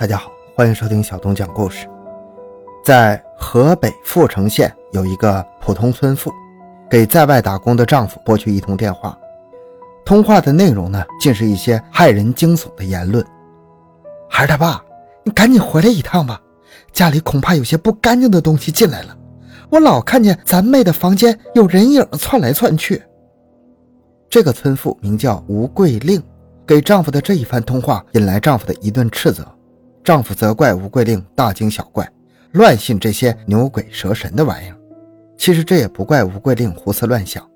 大家好，欢迎收听小东讲故事。在河北阜城县有一个普通村妇，给在外打工的丈夫拨去一通电话。通话的内容呢，尽是一些骇人惊悚的言论。孩儿他爸，你赶紧回来一趟吧，家里恐怕有些不干净的东西进来了。我老看见咱妹的房间有人影窜来窜去。这个村妇名叫吴桂令，给丈夫的这一番通话引来丈夫的一顿斥责。丈夫责怪吴桂令大惊小怪，乱信这些牛鬼蛇神的玩意儿。其实这也不怪吴桂令胡思乱想，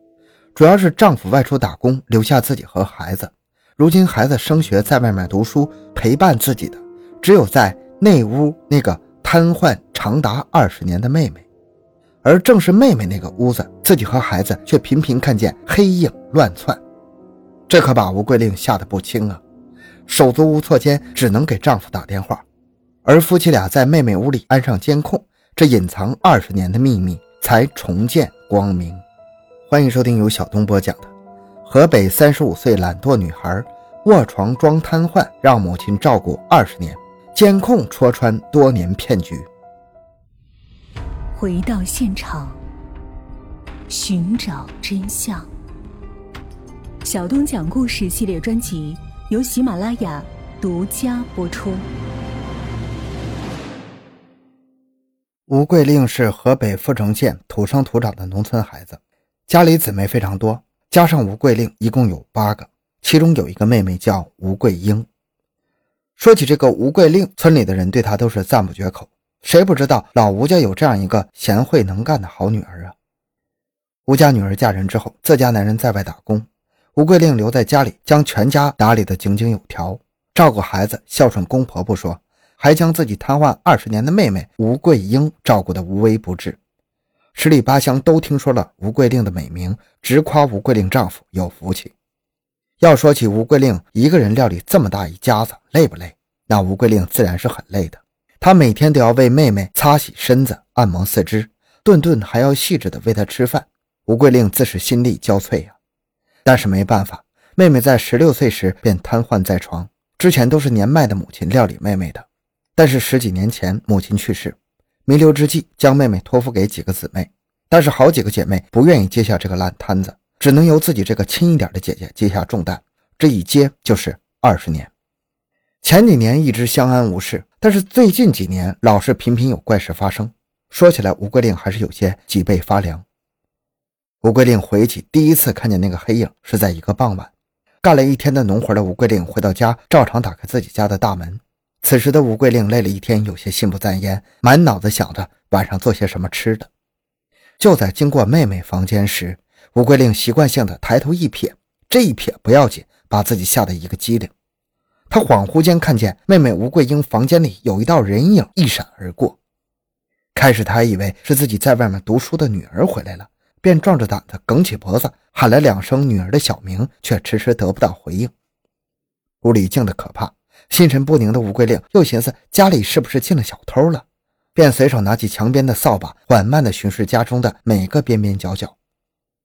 主要是丈夫外出打工，留下自己和孩子。如今孩子升学，在外面读书，陪伴自己的只有在内屋那个瘫痪长达二十年的妹妹。而正是妹妹那个屋子，自己和孩子却频频看见黑影乱窜，这可把吴桂令吓得不轻啊！手足无措间，只能给丈夫打电话。而夫妻俩在妹妹屋里安上监控，这隐藏二十年的秘密才重见光明。欢迎收听由小东播讲的《河北三十五岁懒惰女孩卧床装瘫痪，让母亲照顾二十年，监控戳穿多年骗局》。回到现场，寻找真相。小东讲故事系列专辑。由喜马拉雅独家播出。吴桂令是河北阜城县土生土长的农村孩子，家里姊妹非常多，加上吴桂令一共有八个，其中有一个妹妹叫吴桂英。说起这个吴桂令，村里的人对她都是赞不绝口，谁不知道老吴家有这样一个贤惠能干的好女儿啊？吴家女儿嫁人之后，自家男人在外打工。吴桂令留在家里，将全家打理得井井有条，照顾孩子，孝顺公婆不说，还将自己瘫痪二十年的妹妹吴桂英照顾得无微不至。十里八乡都听说了吴桂令的美名，直夸吴桂令丈夫有福气。要说起吴桂令一个人料理这么大一家子，累不累？那吴桂令自然是很累的。她每天都要为妹妹擦洗身子、按摩四肢，顿顿还要细致地喂她吃饭。吴桂令自是心力交瘁呀。但是没办法，妹妹在十六岁时便瘫痪在床，之前都是年迈的母亲料理妹妹的。但是十几年前母亲去世，弥留之际将妹妹托付给几个姊妹，但是好几个姐妹不愿意接下这个烂摊子，只能由自己这个亲一点的姐姐接下重担。这一接就是二十年。前几年一直相安无事，但是最近几年老是频频有怪事发生。说起来，吴桂令还是有些脊背发凉。吴桂令回忆起第一次看见那个黑影，是在一个傍晚。干了一天的农活的吴桂令回到家，照常打开自己家的大门。此时的吴桂令累了一天，有些心不在焉，满脑子想着晚上做些什么吃的。就在经过妹妹房间时，吴桂令习惯性的抬头一瞥，这一瞥不要紧，把自己吓得一个机灵。他恍惚间看见妹妹吴桂英房间里有一道人影一闪而过。开始他还以为是自己在外面读书的女儿回来了。便壮着胆子梗起脖子喊了两声女儿的小名，却迟迟得不到回应。屋里静得可怕，心神不宁的吴桂令又寻思家里是不是进了小偷了，便随手拿起墙边的扫把，缓慢地巡视家中的每个边边角角。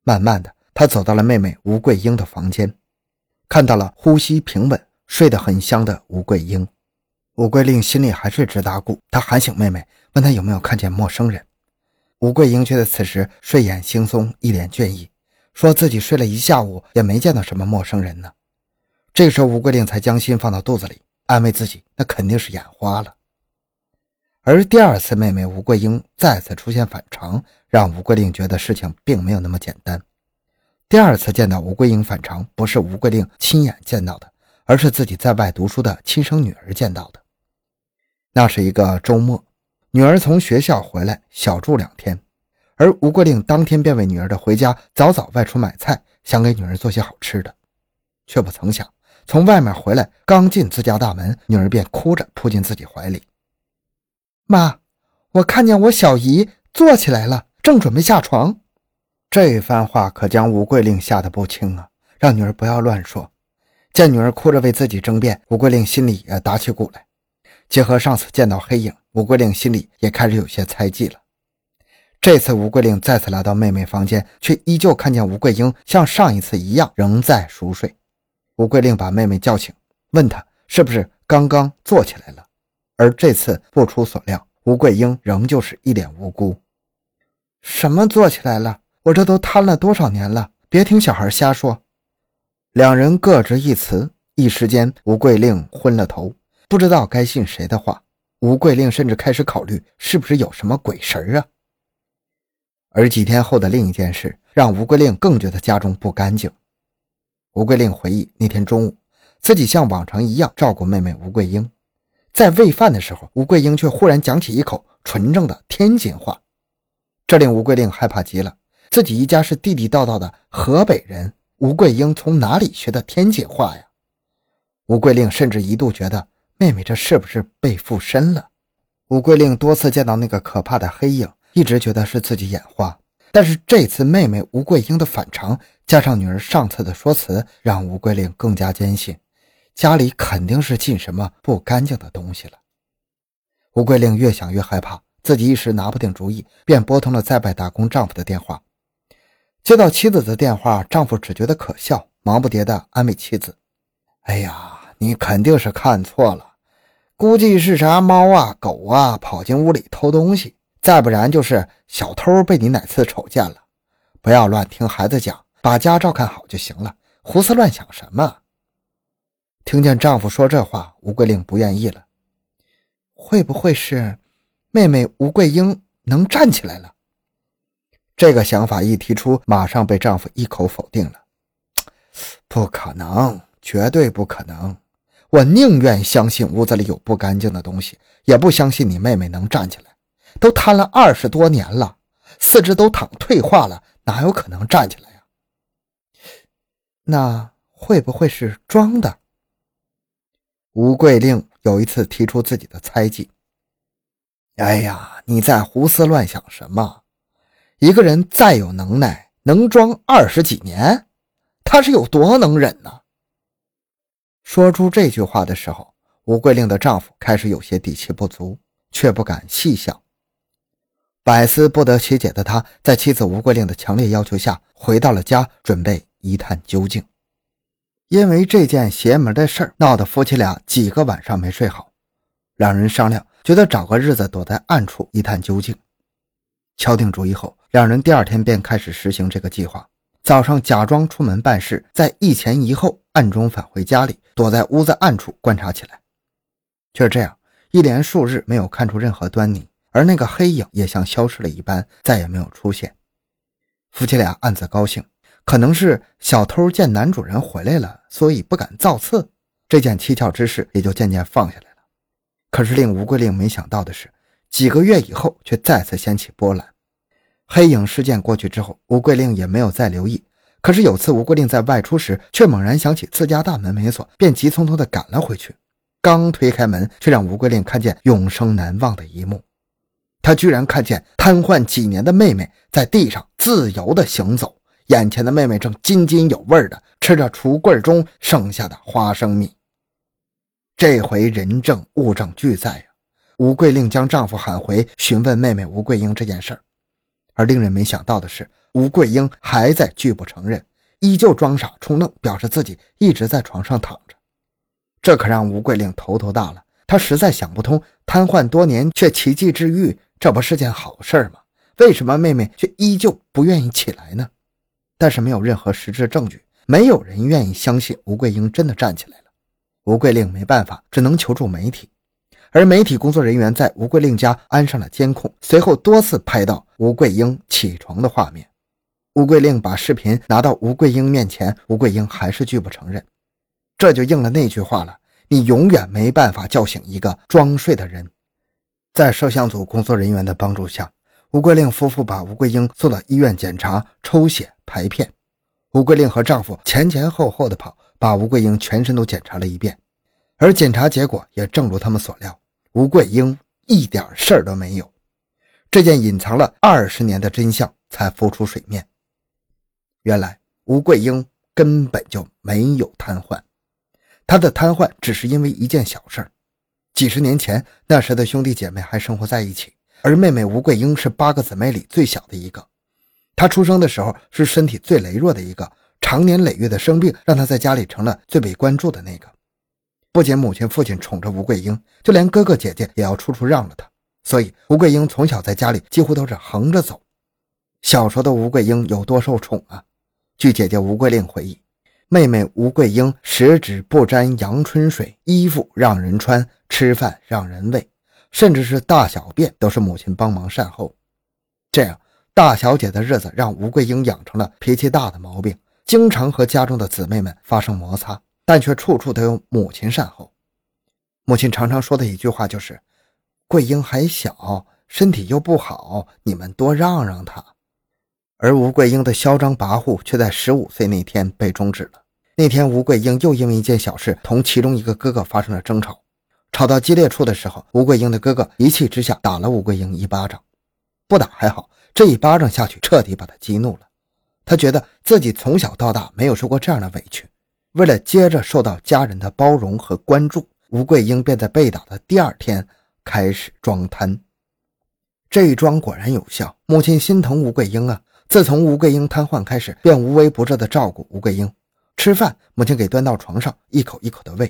慢慢的，他走到了妹妹吴桂英的房间，看到了呼吸平稳、睡得很香的吴桂英。吴桂令心里还是直打鼓，他喊醒妹妹，问她有没有看见陌生人。吴桂英却在此时睡眼惺忪，一脸倦意，说自己睡了一下午也没见到什么陌生人呢。这个时候，吴桂令才将心放到肚子里，安慰自己，那肯定是眼花了。而第二次，妹妹吴桂英再次出现反常，让吴桂令觉得事情并没有那么简单。第二次见到吴桂英反常，不是吴桂令亲眼见到的，而是自己在外读书的亲生女儿见到的。那是一个周末。女儿从学校回来，小住两天，而吴桂令当天便为女儿的回家早早外出买菜，想给女儿做些好吃的，却不曾想从外面回来，刚进自家大门，女儿便哭着扑进自己怀里。妈，我看见我小姨坐起来了，正准备下床。这番话可将吴桂令吓得不轻啊！让女儿不要乱说。见女儿哭着为自己争辩，吴桂令心里也打起鼓来。结合上次见到黑影。吴桂令心里也开始有些猜忌了。这次吴桂令再次来到妹妹房间，却依旧看见吴桂英像上一次一样仍在熟睡。吴桂令把妹妹叫醒，问她是不是刚刚坐起来了。而这次不出所料，吴桂英仍旧是一脸无辜。什么坐起来了？我这都瘫了多少年了？别听小孩瞎说。两人各执一词，一时间吴桂令昏了头，不知道该信谁的话。吴桂令甚至开始考虑，是不是有什么鬼神啊？而几天后的另一件事，让吴桂令更觉得家中不干净。吴桂令回忆，那天中午，自己像往常一样照顾妹妹吴桂英，在喂饭的时候，吴桂英却忽然讲起一口纯正的天津话，这令吴桂令害怕极了。自己一家是地地道道的河北人，吴桂英从哪里学的天津话呀？吴桂令甚至一度觉得妹妹这是不是被附身了？吴桂令多次见到那个可怕的黑影，一直觉得是自己眼花。但是这次妹妹吴桂英的反常，加上女儿上次的说辞，让吴桂令更加坚信家里肯定是进什么不干净的东西了。吴桂令越想越害怕，自己一时拿不定主意，便拨通了在外打工丈夫的电话。接到妻子的电话，丈夫只觉得可笑，忙不迭地安慰妻子：“哎呀，你肯定是看错了，估计是啥猫啊、狗啊跑进屋里偷东西，再不然就是小偷被你哪次瞅见了。不要乱听孩子讲，把家照看好就行了，胡思乱想什么？”听见丈夫说这话，吴桂令不愿意了：“会不会是妹妹吴桂英能站起来了？”这个想法一提出，马上被丈夫一口否定了。不可能，绝对不可能！我宁愿相信屋子里有不干净的东西，也不相信你妹妹能站起来。都瘫了二十多年了，四肢都躺退化了，哪有可能站起来呀？那会不会是装的？吴桂令有一次提出自己的猜忌。哎呀，你在胡思乱想什么？一个人再有能耐，能装二十几年，他是有多能忍呢？说出这句话的时候，吴桂令的丈夫开始有些底气不足，却不敢细想。百思不得其解的他，在妻子吴桂令的强烈要求下，回到了家，准备一探究竟。因为这件邪门的事儿，闹得夫妻俩几个晚上没睡好。两人商量，觉得找个日子躲在暗处一探究竟。敲定主意后，两人第二天便开始实行这个计划。早上假装出门办事，在一前一后暗中返回家里，躲在屋子暗处观察起来。就是这样，一连数日没有看出任何端倪，而那个黑影也像消失了一般，再也没有出现。夫妻俩暗自高兴，可能是小偷见男主人回来了，所以不敢造次，这件蹊跷之事也就渐渐放下来了。可是令吴桂令没想到的是。几个月以后，却再次掀起波澜。黑影事件过去之后，吴桂令也没有再留意。可是有次，吴桂令在外出时，却猛然想起自家大门没锁，便急匆匆地赶了回去。刚推开门，却让吴桂令看见永生难忘的一幕：他居然看见瘫痪几年的妹妹在地上自由地行走，眼前的妹妹正津津有味地吃着橱柜中剩下的花生米。这回人证物证俱在呀！吴桂令将丈夫喊回，询问妹妹吴桂英这件事儿，而令人没想到的是，吴桂英还在拒不承认，依旧装傻充愣，表示自己一直在床上躺着。这可让吴桂令头头大了，她实在想不通，瘫痪多年却奇迹治愈，这不是件好事吗？为什么妹妹却依旧不愿意起来呢？但是没有任何实质证据，没有人愿意相信吴桂英真的站起来了。吴桂令没办法，只能求助媒体。而媒体工作人员在吴桂令家安上了监控，随后多次拍到吴桂英起床的画面。吴桂令把视频拿到吴桂英面前，吴桂英还是拒不承认。这就应了那句话了：你永远没办法叫醒一个装睡的人。在摄像组工作人员的帮助下，吴桂令夫妇把吴桂英送到医院检查、抽血、排片。吴桂令和丈夫前前后后的跑，把吴桂英全身都检查了一遍。而检查结果也正如他们所料，吴桂英一点事儿都没有。这件隐藏了二十年的真相才浮出水面。原来吴桂英根本就没有瘫痪，她的瘫痪只是因为一件小事儿。几十年前，那时的兄弟姐妹还生活在一起，而妹妹吴桂英是八个姊妹里最小的一个。她出生的时候是身体最羸弱的一个，长年累月的生病让她在家里成了最被关注的那个。不仅母亲、父亲宠着吴桂英，就连哥哥姐姐也要处处让着她。所以，吴桂英从小在家里几乎都是横着走。小时候的吴桂英有多受宠啊？据姐姐吴桂令回忆，妹妹吴桂英十指不沾阳春水，衣服让人穿，吃饭让人喂，甚至是大小便都是母亲帮忙善后。这样，大小姐的日子让吴桂英养成了脾气大的毛病，经常和家中的姊妹们发生摩擦，但却处处都有母亲善后。母亲常常说的一句话就是：“桂英还小，身体又不好，你们多让让她。”而吴桂英的嚣张跋扈却在十五岁那天被终止了。那天，吴桂英又因为一件小事同其中一个哥哥发生了争吵，吵到激烈处的时候，吴桂英的哥哥一气之下打了吴桂英一巴掌。不打还好，这一巴掌下去，彻底把他激怒了。他觉得自己从小到大没有受过这样的委屈。为了接着受到家人的包容和关注，吴桂英便在被打的第二天开始装瘫。这一装果然有效，母亲心疼吴桂英啊。自从吴桂英瘫痪开始，便无微不至的照顾吴桂英。吃饭，母亲给端到床上，一口一口的喂；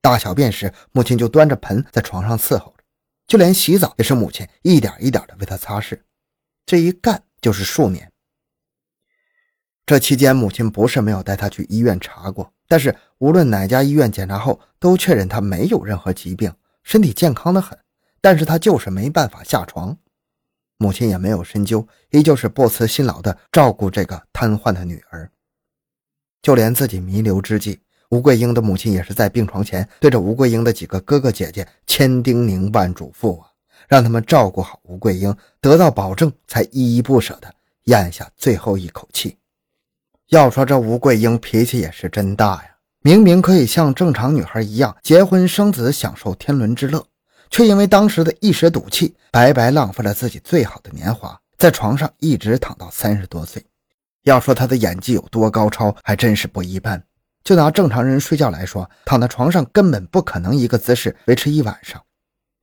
大小便时，母亲就端着盆在床上伺候着。就连洗澡也是母亲一点一点的为他擦拭，这一干就是数年。这期间，母亲不是没有带他去医院查过，但是无论哪家医院检查后，都确认他没有任何疾病，身体健康的很。但是他就是没办法下床，母亲也没有深究，依旧是不辞辛劳的照顾这个瘫痪的女儿。就连自己弥留之际。吴桂英的母亲也是在病床前对着吴桂英的几个哥哥姐姐千叮咛万嘱咐啊，让他们照顾好吴桂英，得到保证才依依不舍地咽下最后一口气。要说这吴桂英脾气也是真大呀，明明可以像正常女孩一样结婚生子，享受天伦之乐，却因为当时的一时赌气，白白浪费了自己最好的年华，在床上一直躺到三十多岁。要说她的演技有多高超，还真是不一般。就拿正常人睡觉来说，躺在床上根本不可能一个姿势维持一晚上。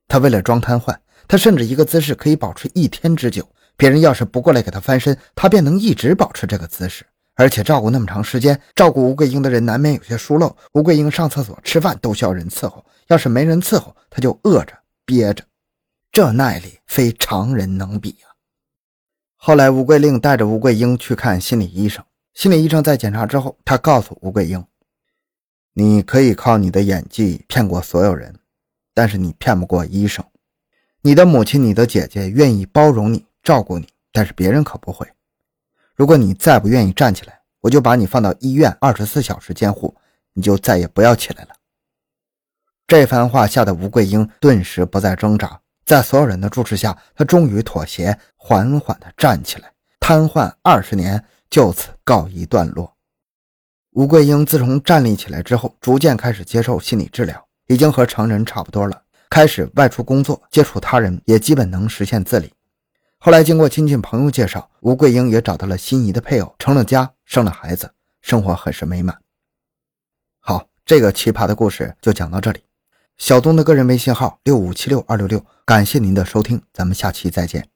他为了装瘫痪，他甚至一个姿势可以保持一天之久。别人要是不过来给他翻身，他便能一直保持这个姿势。而且照顾那么长时间，照顾吴桂英的人难免有些疏漏。吴桂英上厕所、吃饭都需要人伺候，要是没人伺候，他就饿着憋着，这耐力非常人能比啊！后来，吴桂令带着吴桂英去看心理医生。心理医生在检查之后，他告诉吴桂英。你可以靠你的演技骗过所有人，但是你骗不过医生。你的母亲、你的姐姐愿意包容你、照顾你，但是别人可不会。如果你再不愿意站起来，我就把你放到医院二十四小时监护，你就再也不要起来了。这番话吓得吴桂英顿时不再挣扎，在所有人的注视下，她终于妥协，缓缓地站起来，瘫痪二十年就此告一段落。吴桂英自从站立起来之后，逐渐开始接受心理治疗，已经和成人差不多了。开始外出工作，接触他人，也基本能实现自理。后来经过亲戚朋友介绍，吴桂英也找到了心仪的配偶，成了家，生了孩子，生活很是美满。好，这个奇葩的故事就讲到这里。小东的个人微信号六五七六二六六，感谢您的收听，咱们下期再见。